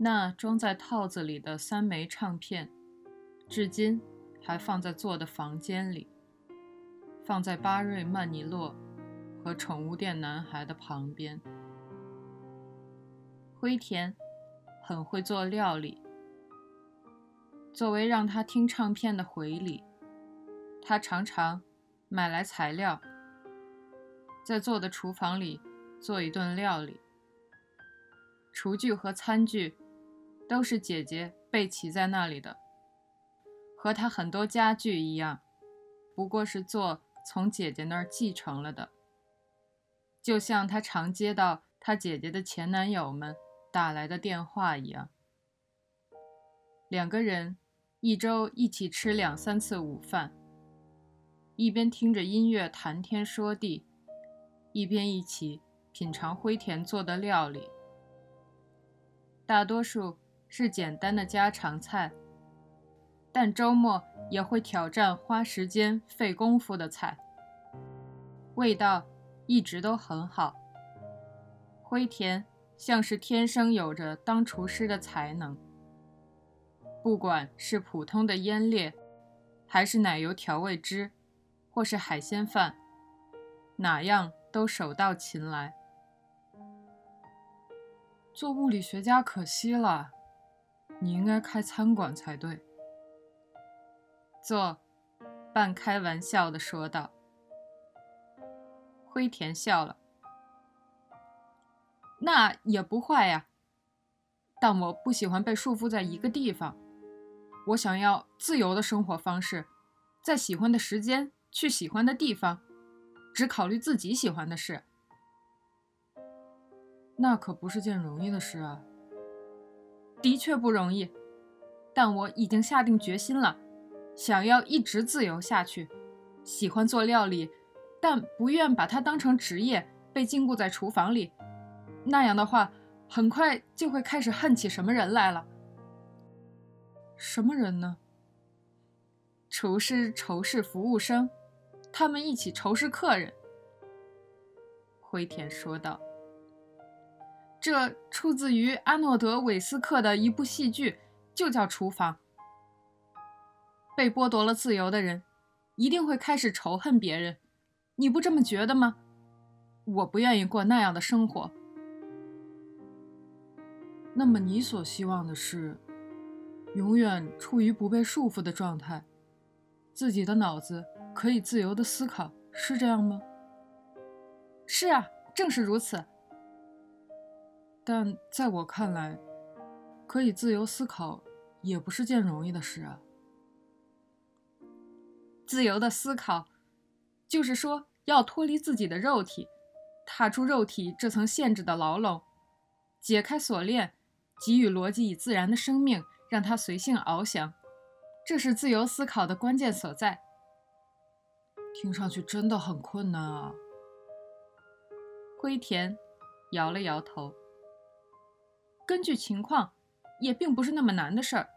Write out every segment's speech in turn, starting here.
那装在套子里的三枚唱片，至今还放在做的房间里，放在巴瑞曼尼洛和宠物店男孩的旁边。灰田很会做料理，作为让他听唱片的回礼，他常常买来材料，在做的厨房里做一顿料理。厨具和餐具都是姐姐备齐在那里的，和她很多家具一样，不过是做从姐姐那儿继承了的。就像她常接到她姐姐的前男友们打来的电话一样。两个人一周一起吃两三次午饭，一边听着音乐谈天说地，一边一起品尝灰田做的料理。大多数是简单的家常菜，但周末也会挑战花时间费功夫的菜，味道一直都很好。灰田像是天生有着当厨师的才能，不管是普通的腌列，还是奶油调味汁，或是海鲜饭，哪样都手到擒来。做物理学家可惜了，你应该开餐馆才对。做，半开玩笑的说道。灰田笑了，那也不坏呀。但我不喜欢被束缚在一个地方，我想要自由的生活方式，在喜欢的时间去喜欢的地方，只考虑自己喜欢的事。那可不是件容易的事啊。的确不容易，但我已经下定决心了，想要一直自由下去。喜欢做料理，但不愿把它当成职业，被禁锢在厨房里。那样的话，很快就会开始恨起什么人来了。什么人呢？厨师、仇视服务生，他们一起仇视客人。灰田说道。这出自于阿诺德·韦斯克的一部戏剧，就叫《厨房》。被剥夺了自由的人，一定会开始仇恨别人。你不这么觉得吗？我不愿意过那样的生活。那么你所希望的是，永远处于不被束缚的状态，自己的脑子可以自由的思考，是这样吗？是啊，正是如此。但在我看来，可以自由思考也不是件容易的事啊。自由的思考，就是说要脱离自己的肉体，踏出肉体这层限制的牢笼，解开锁链，给予逻辑以自然的生命，让它随性翱翔。这是自由思考的关键所在。听上去真的很困难啊。灰田摇了摇头。根据情况，也并不是那么难的事儿。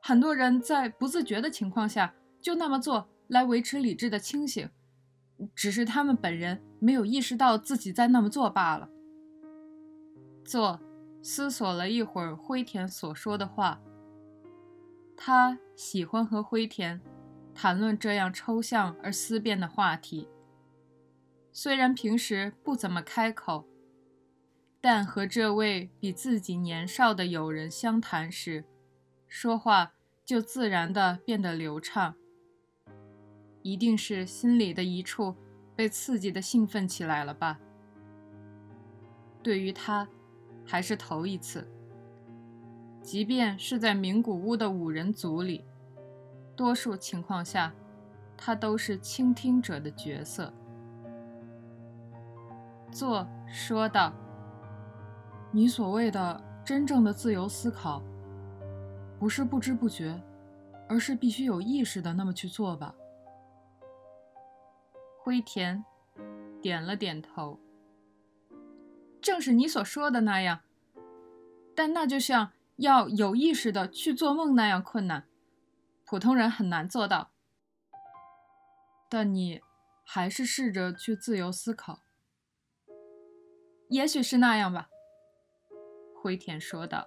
很多人在不自觉的情况下就那么做来维持理智的清醒，只是他们本人没有意识到自己在那么做罢了。做思索了一会儿灰田所说的话。他喜欢和灰田谈论这样抽象而思辨的话题，虽然平时不怎么开口。但和这位比自己年少的友人相谈时，说话就自然地变得流畅。一定是心里的一处被刺激的兴奋起来了吧？对于他，还是头一次。即便是在名古屋的五人组里，多数情况下，他都是倾听者的角色。坐，说道。你所谓的真正的自由思考，不是不知不觉，而是必须有意识的那么去做吧？灰田点了点头。正是你所说的那样，但那就像要有意识的去做梦那样困难，普通人很难做到。但你还是试着去自由思考，也许是那样吧。灰田说道：“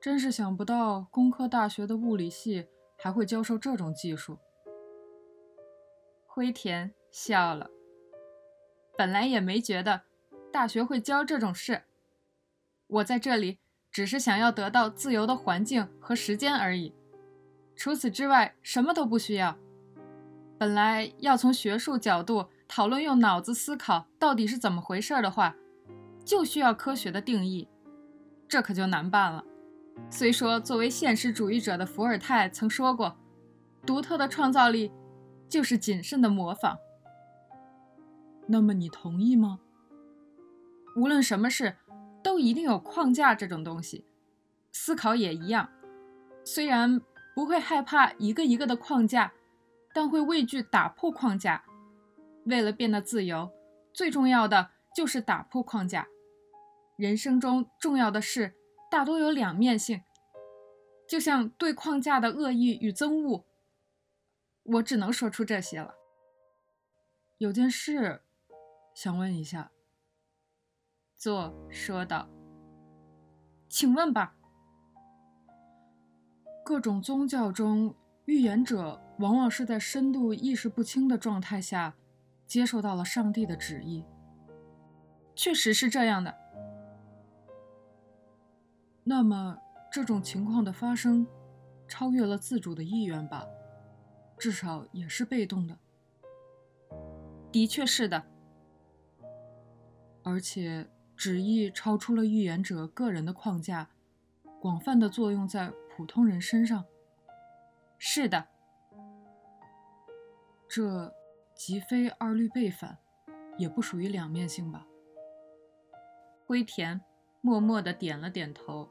真是想不到，工科大学的物理系还会教授这种技术。灰田笑了，本来也没觉得大学会教这种事。我在这里只是想要得到自由的环境和时间而已，除此之外什么都不需要。本来要从学术角度讨论用脑子思考到底是怎么回事的话，就需要科学的定义，这可就难办了。虽说作为现实主义者的伏尔泰曾说过，独特的创造力就是谨慎的模仿。那么你同意吗？无论什么事。都一定有框架这种东西，思考也一样。虽然不会害怕一个一个的框架，但会畏惧打破框架。为了变得自由，最重要的就是打破框架。人生中重要的事大多有两面性，就像对框架的恶意与憎恶。我只能说出这些了。有件事想问一下。作说道：“请问吧。各种宗教中，预言者往往是在深度意识不清的状态下，接受到了上帝的旨意。确实是这样的。那么，这种情况的发生，超越了自主的意愿吧？至少也是被动的。的确是的。而且。”旨意超出了预言者个人的框架，广泛的作用在普通人身上。是的，这即非二律背反，也不属于两面性吧？灰田默默的点了点头。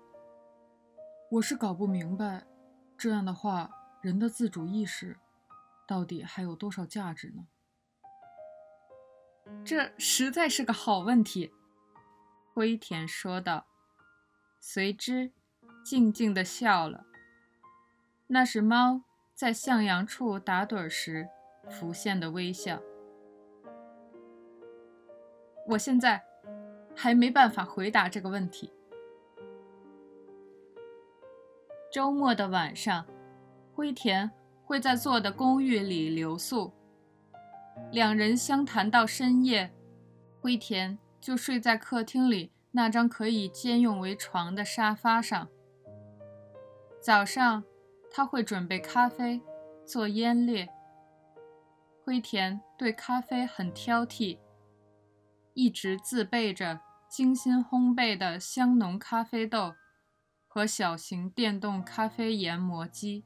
我是搞不明白，这样的话，人的自主意识到底还有多少价值呢？这实在是个好问题。灰田说道，随之静静地笑了。那是猫在向阳处打盹时浮现的微笑。我现在还没办法回答这个问题。周末的晚上，灰田会在做的公寓里留宿，两人相谈到深夜。灰田。就睡在客厅里那张可以兼用为床的沙发上。早上，他会准备咖啡，做腌猎。灰田对咖啡很挑剔，一直自备着精心烘焙的香浓咖啡豆和小型电动咖啡研磨机。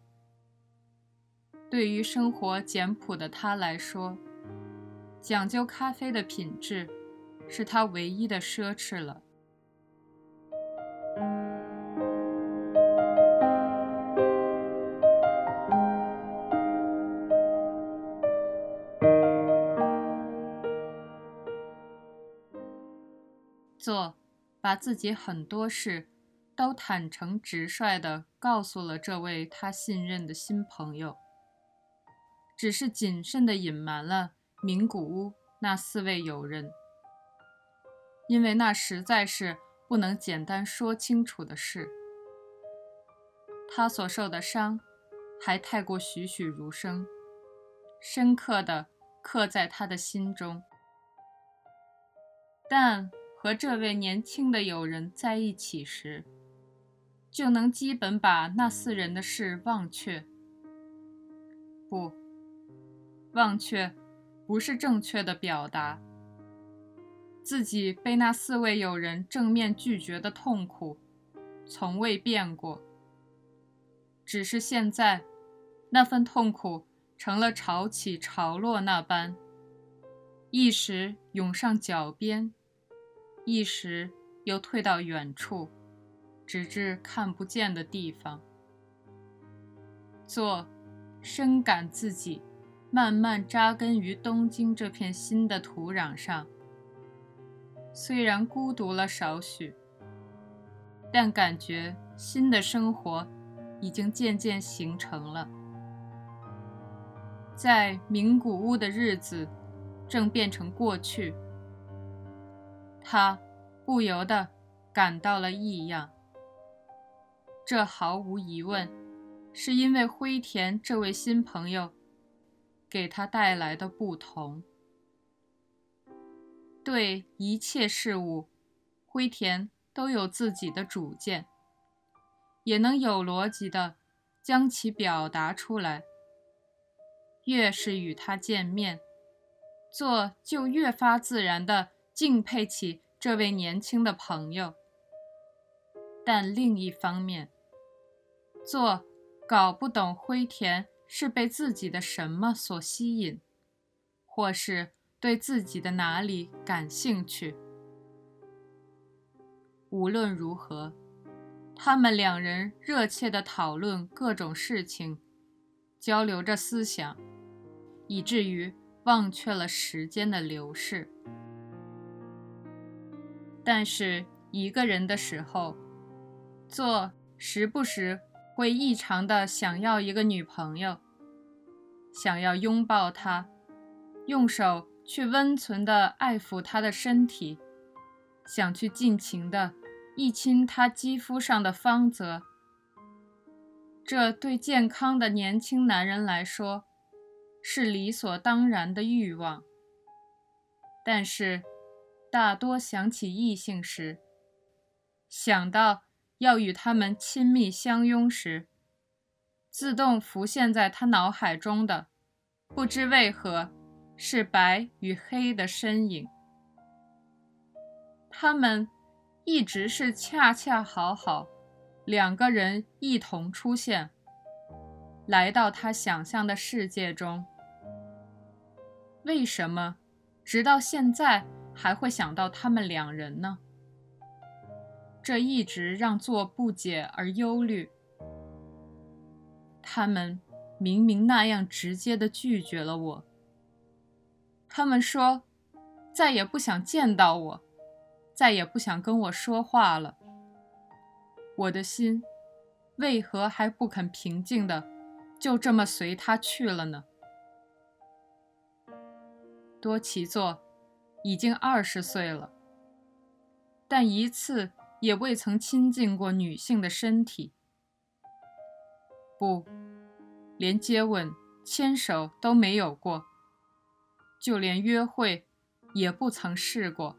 对于生活简朴的他来说，讲究咖啡的品质。是他唯一的奢侈了。把自己很多事都坦诚直率地告诉了这位他信任的新朋友，只是谨慎地隐瞒了名古屋那四位友人。因为那实在是不能简单说清楚的事，他所受的伤还太过栩栩如生，深刻的刻在他的心中。但和这位年轻的友人在一起时，就能基本把那四人的事忘却。不，忘却不是正确的表达。自己被那四位友人正面拒绝的痛苦，从未变过。只是现在，那份痛苦成了潮起潮落那般，一时涌上脚边，一时又退到远处，直至看不见的地方。做，深感自己慢慢扎根于东京这片新的土壤上。虽然孤独了少许，但感觉新的生活已经渐渐形成了。在名古屋的日子正变成过去，他不由得感到了异样。这毫无疑问，是因为灰田这位新朋友给他带来的不同。对一切事物，灰田都有自己的主见，也能有逻辑的将其表达出来。越是与他见面，做就越发自然的敬佩起这位年轻的朋友。但另一方面，做搞不懂灰田是被自己的什么所吸引，或是对自己的哪里感兴趣。无论如何，他们两人热切地讨论各种事情，交流着思想，以至于忘却了时间的流逝。但是一个人的时候，做时不时会异常的想要一个女朋友，想要拥抱她，用手去温存的爱抚她的身体，想去尽情的一亲她肌肤上的芳泽。这对健康的年轻男人来说，是理所当然的欲望。但是，大多想起异性时，想到。要与他们亲密相拥时，自动浮现在他脑海中的，不知为何是白与黑的身影。他们一直是恰恰好好，两个人一同出现，来到他想象的世界中。为什么直到现在还会想到他们两人呢？这一直让做不解而忧虑。他们明明那样直接地拒绝了我。他们说，再也不想见到我，再也不想跟我说话了。我的心，为何还不肯平静的，就这么随他去了呢？多奇座已经二十岁了，但一次。也未曾亲近过女性的身体，不，连接吻、牵手都没有过，就连约会也不曾试过。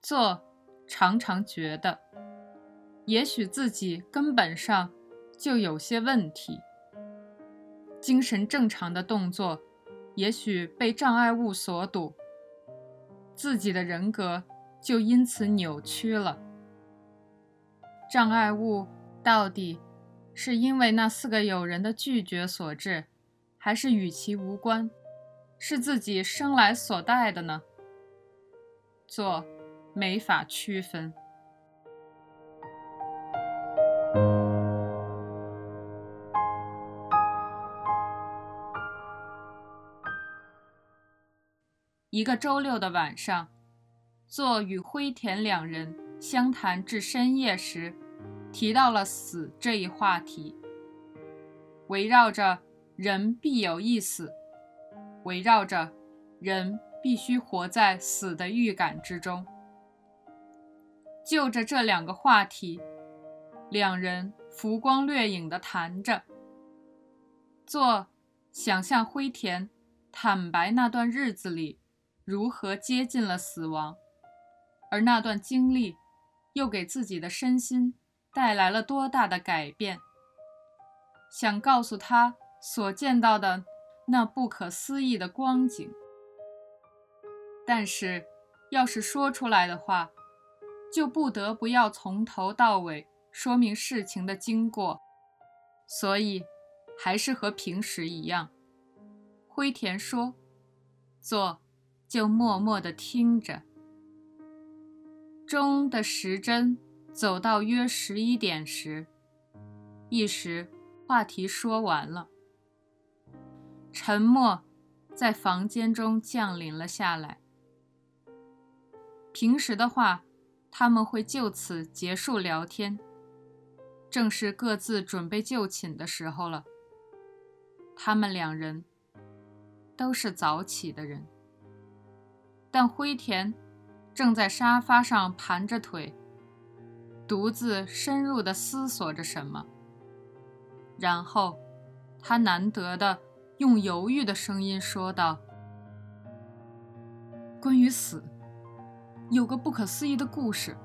做常常觉得，也许自己根本上就有些问题，精神正常的动作，也许被障碍物所堵，自己的人格。就因此扭曲了。障碍物到底是因为那四个友人的拒绝所致，还是与其无关，是自己生来所带的呢？做没法区分。一个周六的晚上。做与灰田两人相谈至深夜时，提到了死这一话题。围绕着人必有一死，围绕着人必须活在死的预感之中。就着这两个话题，两人浮光掠影地谈着。做想象灰田坦白那段日子里如何接近了死亡。而那段经历，又给自己的身心带来了多大的改变？想告诉他所见到的那不可思议的光景，但是，要是说出来的话，就不得不要从头到尾说明事情的经过，所以，还是和平时一样。灰田说：“做，就默默地听着。”钟的时针走到约十一点时，一时话题说完了，沉默在房间中降临了下来。平时的话，他们会就此结束聊天，正是各自准备就寝的时候了。他们两人都是早起的人，但灰田。正在沙发上盘着腿，独自深入地思索着什么。然后，他难得的用犹豫的声音说道：“关于死，有个不可思议的故事，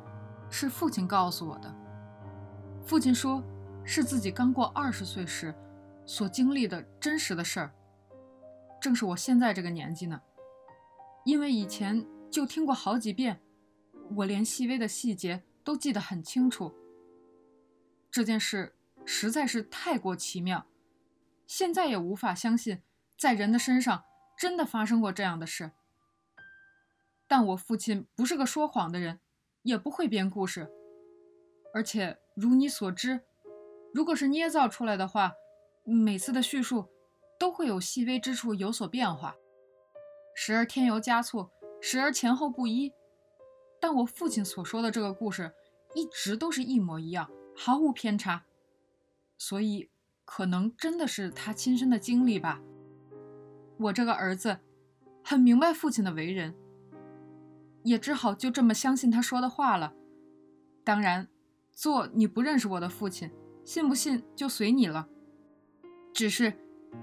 是父亲告诉我的。父亲说，是自己刚过二十岁时所经历的真实的事儿。正是我现在这个年纪呢，因为以前就听过好几遍，我连细微的细节都记得很清楚。这件事。”实在是太过奇妙，现在也无法相信，在人的身上真的发生过这样的事。但我父亲不是个说谎的人，也不会编故事，而且如你所知，如果是捏造出来的话，每次的叙述都会有细微之处有所变化，时而添油加醋，时而前后不一。但我父亲所说的这个故事，一直都是一模一样，毫无偏差。所以，可能真的是他亲身的经历吧。我这个儿子，很明白父亲的为人，也只好就这么相信他说的话了。当然，做你不认识我的父亲，信不信就随你了。只是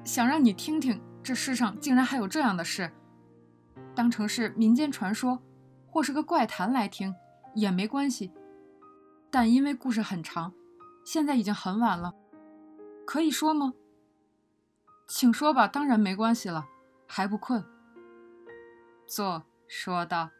想让你听听，这世上竟然还有这样的事，当成是民间传说，或是个怪谈来听也没关系。但因为故事很长，现在已经很晚了。可以说吗？请说吧，当然没关系了，还不困。坐说道。